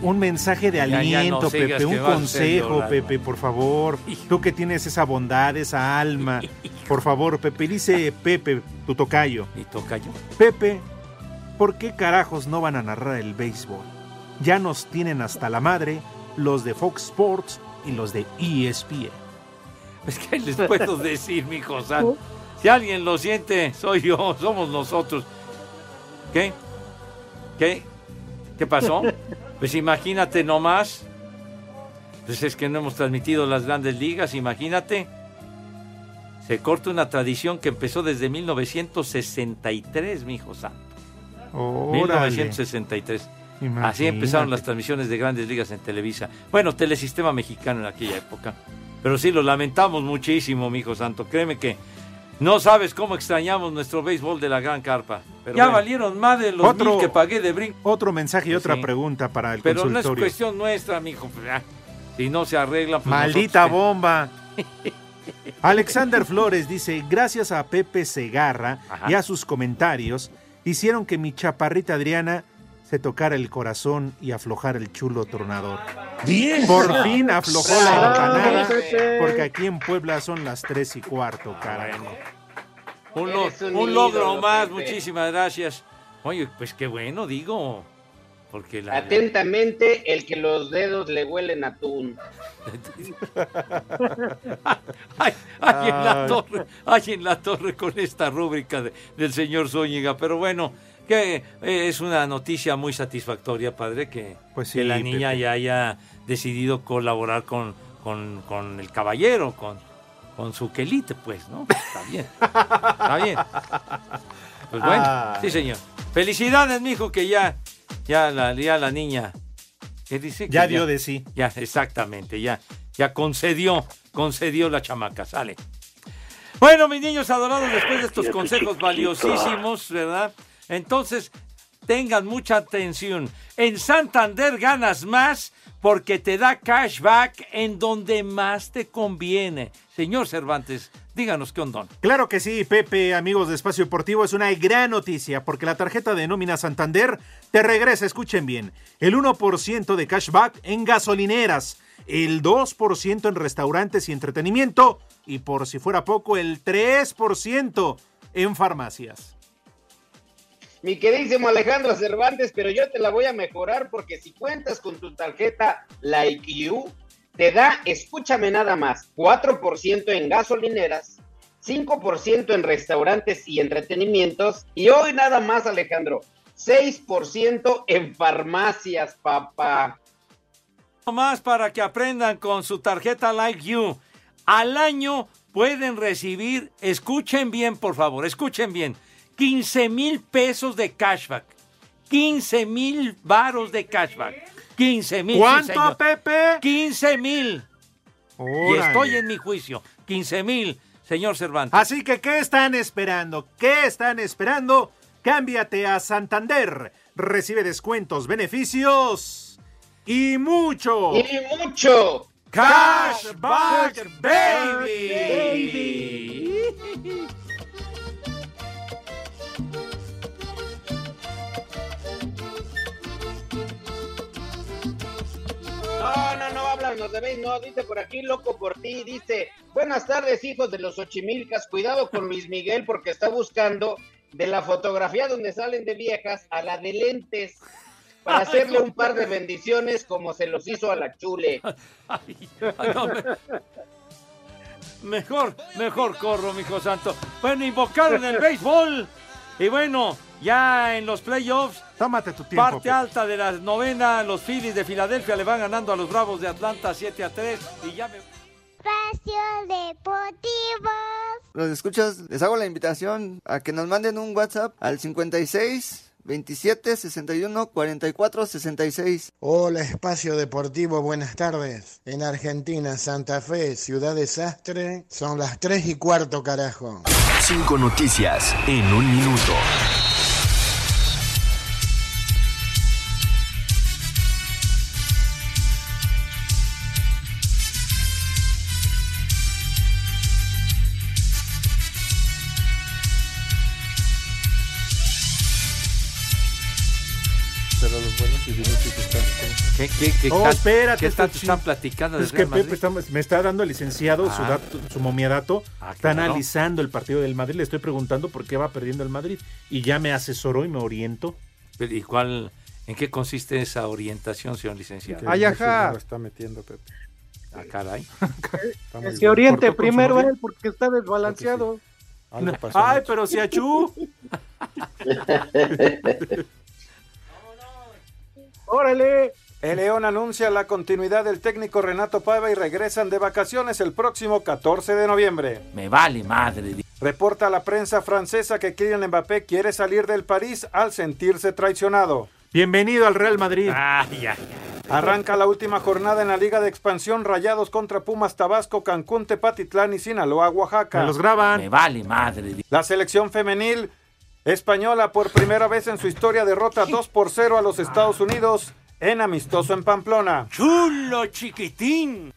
un, mensaje de Ya, ya no aliento, Pepe, un consejo, llorar, Pepe, por favor. [laughs] Tú que tienes esa bondad, esa alma. [laughs] Por favor, Pepe, dice Pepe, tu tocayo. ¿Y tocayo? Pepe, ¿por qué carajos no van a narrar el béisbol? Ya nos tienen hasta la madre los de Fox Sports y los de ESPN. Es que les puedo decir, mi santo. Si alguien lo siente, soy yo, [laughs] somos nosotros. ¿Qué? ¿Qué? ¿Qué pasó? Pues imagínate nomás. Pues es que no hemos transmitido las grandes ligas, imagínate. Se corta una tradición que empezó desde 1963, mi hijo. Órale. 1963. Así empezaron las transmisiones de grandes ligas en Televisa. Bueno, Telesistema Mexicano en aquella época. Pero sí, lo lamentamos muchísimo, mi hijo santo. Créeme que no sabes cómo extrañamos nuestro béisbol de la Gran Carpa. Pero ya bueno. valieron más de los Otro- mil que pagué de brinco. Otro mensaje y Pues otra sí. pregunta para el Pero no es consultorio. cuestión nuestra, mi hijo. Si no se arregla, pues Maldita nosotros- bomba. [laughs] Alexander Flores dice, gracias a Pepe Segarra Ajá. y a sus comentarios, hicieron que mi chaparrita Adriana se tocara el corazón y aflojara el chulo tronador. ¡Vieja! Por fin aflojó la empanada, porque aquí en Puebla son las tres y cuarto, carajo. Un, lo- un un logro ídolo, más, Pepe. muchísimas gracias. Oye, pues qué bueno, digo. Porque la, Atentamente, el que los dedos le huelen a atún. [laughs] Ay, ay, en la torre, ay, en la torre con esta rúbrica de- del señor Zúñiga. Pero bueno, que eh, es una noticia muy satisfactoria, padre, que, Pues que la niña Pepe. ya haya decidido colaborar con, con, con el caballero, con, con su quelite, pues, ¿no? Está bien, está bien. Pues bueno, Ay. sí, señor. Felicidades, mijo, que ya, ya la, ya la niña. ¿Qué dice? Que Ya dio de sí. Ya, exactamente, ya, ya concedió, concedió la chamaca, sale. Bueno, mis niños adorados, después de estos consejos valiosísimos, ¿verdad? Entonces, tengan mucha atención. En Santander ganas más porque te da cashback en donde más te conviene. Señor Cervantes, díganos qué ondón. Claro que sí, Pepe, amigos de Espacio Deportivo, es una gran noticia porque la tarjeta de nómina Santander te regresa, escuchen bien, el 1% de cashback en gasolineras, el 2% en restaurantes y entretenimiento y por si fuera poco, el 3% en farmacias. Mi queridísimo Alejandro Cervantes, pero yo te la voy a mejorar porque si cuentas con tu tarjeta Like You, te da, escúchame nada más, 4% en gasolineras, 5% en restaurantes y entretenimientos y hoy nada más, Alejandro, 6% en farmacias, papá. Más para que aprendan con su tarjeta Like You. Al año pueden recibir, escuchen bien por favor, escuchen bien, 15 mil pesos de cashback. 15 mil varos de cashback. 15 mil. ¿Cuánto. Pepe? 15 mil. Y estoy en mi juicio. 15 mil, señor Cervantes. Así que, ¿qué están esperando? ¿Qué están esperando? Cámbiate a Santander. Recibe descuentos, beneficios y mucho. Y mucho. Cashback Baby. No, no, no, háblanos de béis, no, dice por aquí, loco por ti, dice, buenas tardes, hijos de los Ochimilcas, cuidado con Luis Miguel porque está buscando de la fotografía donde salen de viejas a la de lentes para hacerle un par de bendiciones como se los hizo a la chule. [laughs] Ay, no, me- Mejor, mejor corro, mijo santo. Bueno, invocaron el béisbol. Y bueno, ya en los playoffs, Tómate tu tiempo. parte Pepe. alta de la novena, los Phillies de Filadelfia le van ganando a los Bravos de Atlanta 7 a 3. Y ya me... Espacio Deportivo. los escuchas, les hago la invitación a que nos manden un WhatsApp al 56 27 61 44 66. Hola, Espacio Deportivo, buenas tardes. En Argentina, Santa Fe, Ciudad Desastre, son las 3 y cuarto, carajo. Cinco noticias en un minuto. Pero los buenos y están. ¿Qué, qué, qué, Oh, espérate, qué tanto están platicando Es que? Pepe está- me está dando el licenciado su, Ah. dato, su momiadato. Ah, está claro. analizando el partido del Madrid. Le estoy preguntando por qué va perdiendo el Madrid. Y ya me asesoró y me orientó. Pero, ¿Y cuál, en qué consiste esa orientación, señor licenciado? Ay, ajá. lo está metiendo, Pepe. Ah, caray. [laughs] Muy Que oriente su primero él porque está desbalanceado. Pasó, Ay, pero si achú. [laughs] [laughs] ¡Órale! El León anuncia la continuidad del técnico Renato Paiva y regresan de vacaciones el próximo 14 de noviembre. Me vale madre. Reporta la prensa francesa que Kylian Mbappé quiere salir del París al sentirse traicionado. Bienvenido al Real Madrid. Ah, ya, Arranca la última jornada en la Liga de Expansión Rayados contra Pumas Tabasco, Cancún, Tepatitlán y Sinaloa, Oaxaca. Me los graban. Me vale madre. La selección femenil española por primera vez en su historia derrota 2 por 0 a los Estados Unidos en amistoso en Pamplona. Chulo chiquitín.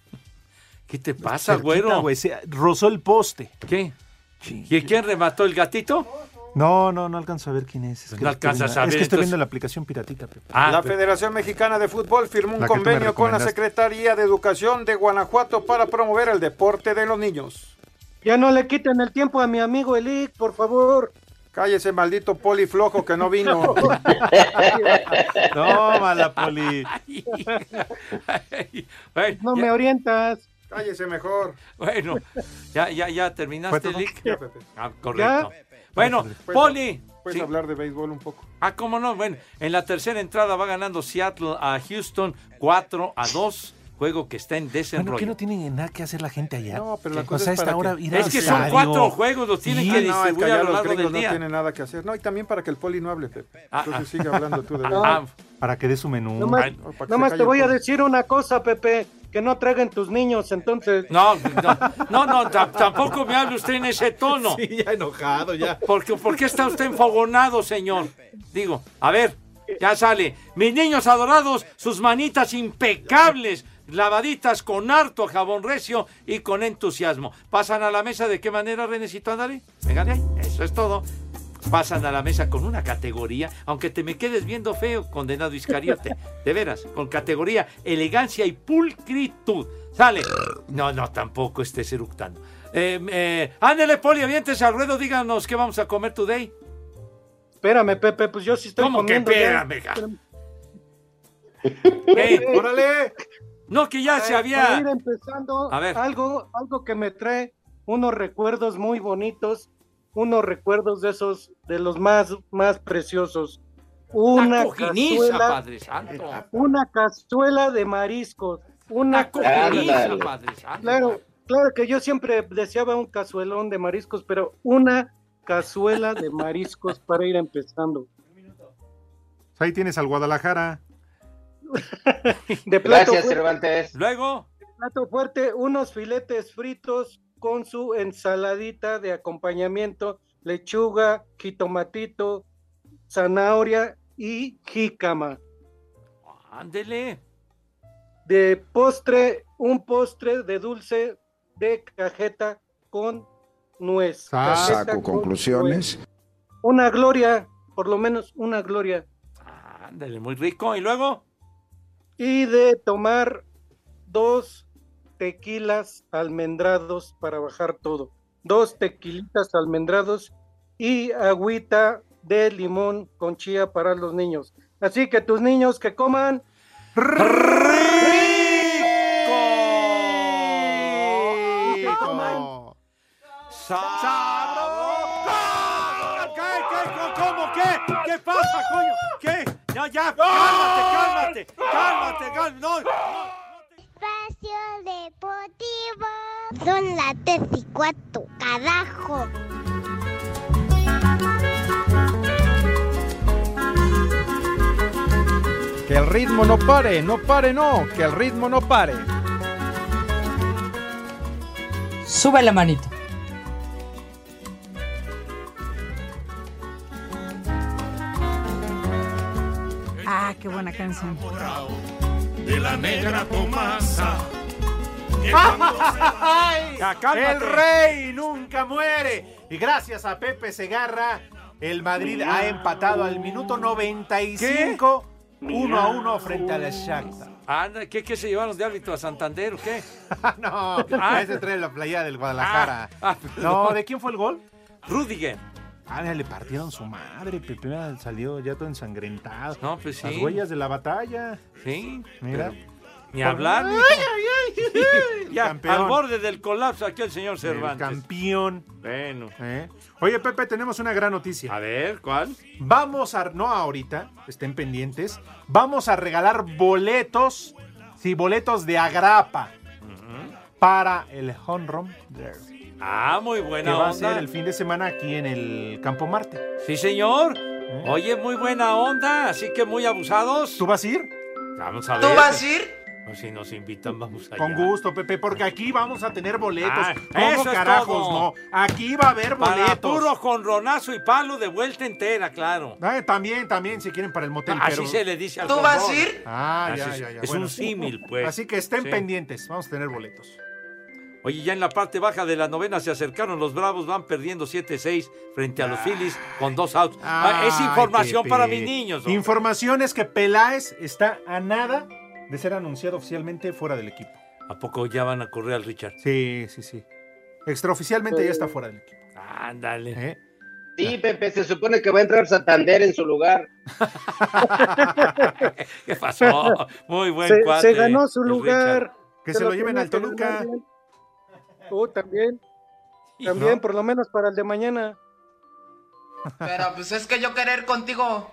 ¿Qué te pasa, Cerquita, güero? güey, se rozó el poste. ¿Qué? ¿Y quién remató el gatito? No, no, no alcanzo a ver quién es. Es No que estoy alcanzas viendo- a Es ver, que estoy entonces- viendo la aplicación piratita, Pepe. Ah, la Federación Mexicana de Fútbol firmó un convenio con la. Secretaría de Educación de Guanajuato para promover el deporte de los niños. Ya no le quiten el tiempo a mi amigo Elic, por favor. Cállese, maldito poli flojo que no vino. [laughs] Tómala, Poli. Bueno, No ya- me orientas. Cállese mejor. Bueno, ya, ya, ya terminaste, ¿Fue todo? Lick. Ya, Pepe. Ah, correcto. Bueno, Puedes- Poli. Puedes Sí. hablar de béisbol un poco. Ah, cómo no. Bueno, en la tercera entrada va ganando Seattle a Houston 4 a 2. Juego que está en desenrollo. Bueno, ¿qué no tienen nada que hacer la gente allá? No, pero la cosa O sea, es esta hora que- ir Es que son cuatro juegos, los tienen Sí, que no, es que distribuir a lo los largo no tienen nada que hacer. No, y también para que el poli no hable, Pepe. Ah, Entonces ah. sigue hablando tú de [laughs] Ah, béisbol. ah, Para que dé su menú. Nomás, Ay, para que se nomás te voy a decir una cosa, Pepe. Que no traigan tus niños, entonces. No, no, no, no, ta- tampoco me hable usted en ese tono. Sí, ya enojado, ya. Porque, ¿Por qué está usted enfogonado, señor? Digo, a ver, ya sale. Mis niños adorados, sus manitas impecables, lavaditas con harto jabón recio y con entusiasmo. ¿Pasan a la mesa de qué manera, Renecito Andale? Venga de ahí, eso es todo. Pasan a la mesa con una categoría, aunque te me quedes viendo feo, condenado Iscariote. [laughs] De veras, con categoría, elegancia y pulcritud. Sale. No, no, tampoco estés eructando. Eh, eh, ándele, Poli, aviéntese al ruedo, díganos qué vamos a comer today. Espérame, Pepe, pues yo sí estoy ¿Cómo que comiendo. ya. espérame, ja? ¿Qué? [laughs] ¡Órale! No, que ya se para había. ir empezando, A ver. Algo, algo que me trae unos recuerdos muy bonitos, unos recuerdos de esos, de los más, más preciosos. Una cazuela, Padre Santo. una cazuela de mariscos. Una cojiniza, cazuela- Padre Santo. Claro, claro que yo siempre deseaba un cazuelón de mariscos, pero una cazuela de mariscos para ir empezando. Ahí tienes al Guadalajara. De plato Gracias, fuerte, Cervantes. Luego, plato fuerte, unos filetes fritos con su ensaladita de acompañamiento, lechuga, jitomatito, zanahoria y jícama. ándele. De postre, un postre de dulce de cajeta con nuez. Cajeta Saco con conclusiones. nuez. Una gloria, por lo menos una gloria. Ándele, muy rico. Y luego, Y de tomar dos tequilas almendrados para bajar todo. Dos tequilitas almendrados y agüita de limón con chía para los niños. Así que tus niños que coman Rico. ¿Qué, qué, cómo, qué? ¿Qué pasa, coño? ¿Qué? Ya, ya, cálmate, cálmate, cálmate, cálmate. No, Espacio Deportivo. Son las tres y cuatro, carajo. Que el ritmo no pare, no pare, no, que el ritmo no pare. Sube la manito. Qué buena canción. De la negra Tomasa. [laughs] ¡Ay! Ya, cálmate. El rey nunca muere. Y gracias a Pepe Segarra, el Madrid ha empatado al minuto 95, 1 a 1 frente al Shakhtar. Anda, ¿qué, ¿qué se llevaron de árbitro a Santander o qué? [laughs] no, Ah. ese trae la playa del Guadalajara. Ah, ah, no. ¿de quién fue el gol? Rudiger. Ah, mira, le partieron su madre, Pepe mira, salió ya todo ensangrentado. No, pues sí. Las huellas de la batalla. Sí. Mira. pero Ni hablar, [laughs] Ay, ay, ay. Ya, Campeón. al borde del colapso aquí el señor Cervantes. campeón. Bueno. ¿Eh? Oye, Pepe, tenemos una gran noticia. A ver, ¿cuál? Vamos a, no ahorita, estén pendientes, vamos a regalar boletos, sí, boletos de agrapa para el Home Run Derby. Ah, muy Que buena va a onda. ser el fin de semana aquí en el Campo Marte. Sí, señor. Oye, muy buena onda, así que muy abusados. ¿Tú vas a ir? Vamos a ver. ¿Tú vas a ir? Pues si nos invitan, vamos allá. Con gusto, Pepe, porque aquí vamos a tener boletos. Ah, ¿Cómo eso es carajos, todo. no? Aquí va a haber Para boletos. puro jonronazo y palo de vuelta entera, claro. Ah, también, también, si quieren para el motel. Así pero- se le dice al ¿Tú vas a ir? Ah, ya, ya, es- ya. Es Bueno. un símil, pues. Así que estén Sí. pendientes, vamos a tener boletos. Oye, ya en la parte baja de la novena se acercaron los Bravos, van perdiendo 7-6 frente a los Phillies con dos outs. Ah, es información Pepe. para mis niños. hombre. Información es que Peláez está a nada de ser anunciado oficialmente fuera del equipo. ¿A poco ya van a correr al Richard? Sí, sí, sí. Extraoficialmente ya está fuera del equipo. Ándale. ¿Eh? Sí, Pepe, se supone que va a entrar Santander en su lugar. [laughs] ¿Qué pasó? Muy buen se, cuate. se ganó su lugar. Richard. Que se lo lleven al Toluca. Tú también. [laughs] También, ¿No? por lo menos para el de mañana. Pero pues es que yo querer contigo.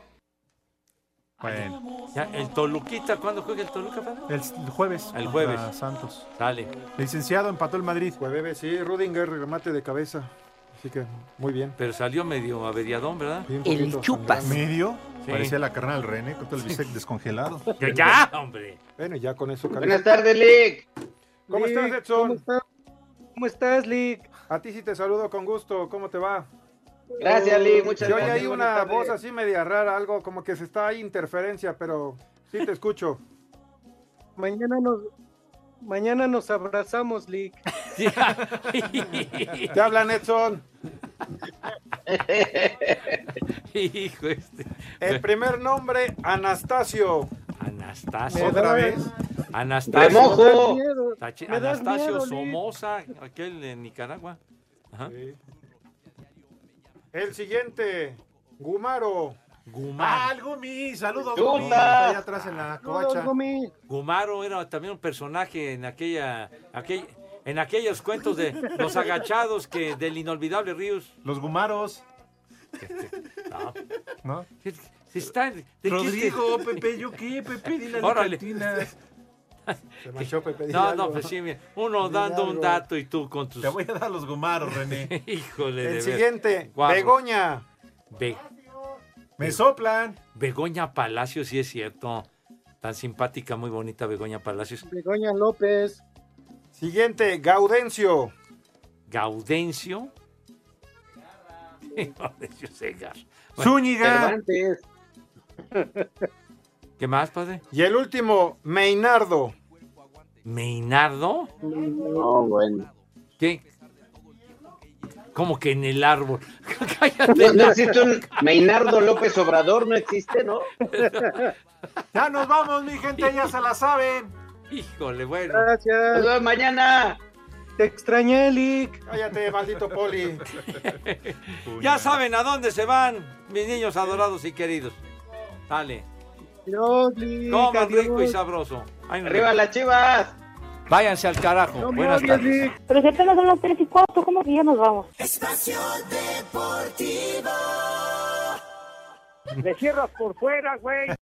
Bueno, Ya, el Toluquita, ¿cuándo juega el Toluca, padre? el, el jueves. El jueves. Santos. Dale. Licenciado, empató el Madrid. Jueves, sí, Rudinger, remate de cabeza. Así que muy bien. Pero salió medio averiadón, ¿verdad? Sí, poquito sangrando. Medio. Sí. Parecía la carnal René con todo el bistec descongelado. Ya, [laughs] ya, hombre. Bueno, ya con eso. Buenas tardes, Lick. ¿Cómo Lick, estás, Edson? ¿Cómo estás? ¿Cómo estás, Lick? A ti sí te saludo con gusto. ¿Cómo te va? Gracias, Lick. Muchas Yo oí gracias. ahí Buenas una tardes. voz así media rara, algo como que se está ahí interferencia, pero sí te escucho. Mañana nos, mañana nos abrazamos, Lick. [laughs] Te hablan, Edson. [laughs] Hijo este. El primer nombre, Anastasio. Anastasio. ¿Otra vez? Anastasio. Anastasio miedo. Somoza, aquel de Nicaragua. Ajá. El siguiente, Gumaro. Gumaro. ¡Ah, el Gumi! ¡Saludos. Gumi! Está allá atrás en la Saludos, covacha. Gumi. Gumaro era también un personaje en aquella, aquel- en aquellos cuentos de los agachados que del inolvidable Ríos. Los Gumaros. No. ¿No? Se está- ¿de qué Rodrigo, te- [laughs] Pepe, ¿yo qué? Pepe, dile a la cantina. Se manchó Pepe. No, algo. no, pues sí, mira, uno Dile dando un dato y tú con tus... Te voy a dar los Gumaros, René. [laughs] Híjole de El ver- siguiente, Guapos. Begoña. Be- Me soplan. Begoña Palacios, sí es cierto. Tan simpática, muy bonita Begoña Palacios. Begoña López. Siguiente, Gaudencio. Gaudencio. [laughs] Gaudencio Segar. Bueno, Zúñiga. Cervantes. ¿Qué más, padre? Y el último, Meinardo. ¿Meinardo? No, bueno. ¿Qué? ¿Cómo que en el árbol? [laughs] No, Cállate. no existe un Meinardo López Obrador, no existe, ¿no? Ya nos vamos, mi gente, ya se la saben. Híjole, bueno. Nos Gracias. vemos mañana. Te extrañé, Lick. Cállate, maldito poli. [laughs] Ya saben a dónde se van, mis niños adorados y queridos. Dale. Coman adiós. rico y sabroso. Ahí nos Arriba vemos. las chivas. Váyanse al carajo. No Buenas tardes. Pero si apenas son las 3 y 4, ¿cómo que ya nos vamos? Espacio Deportivo. Me cierras por fuera, güey.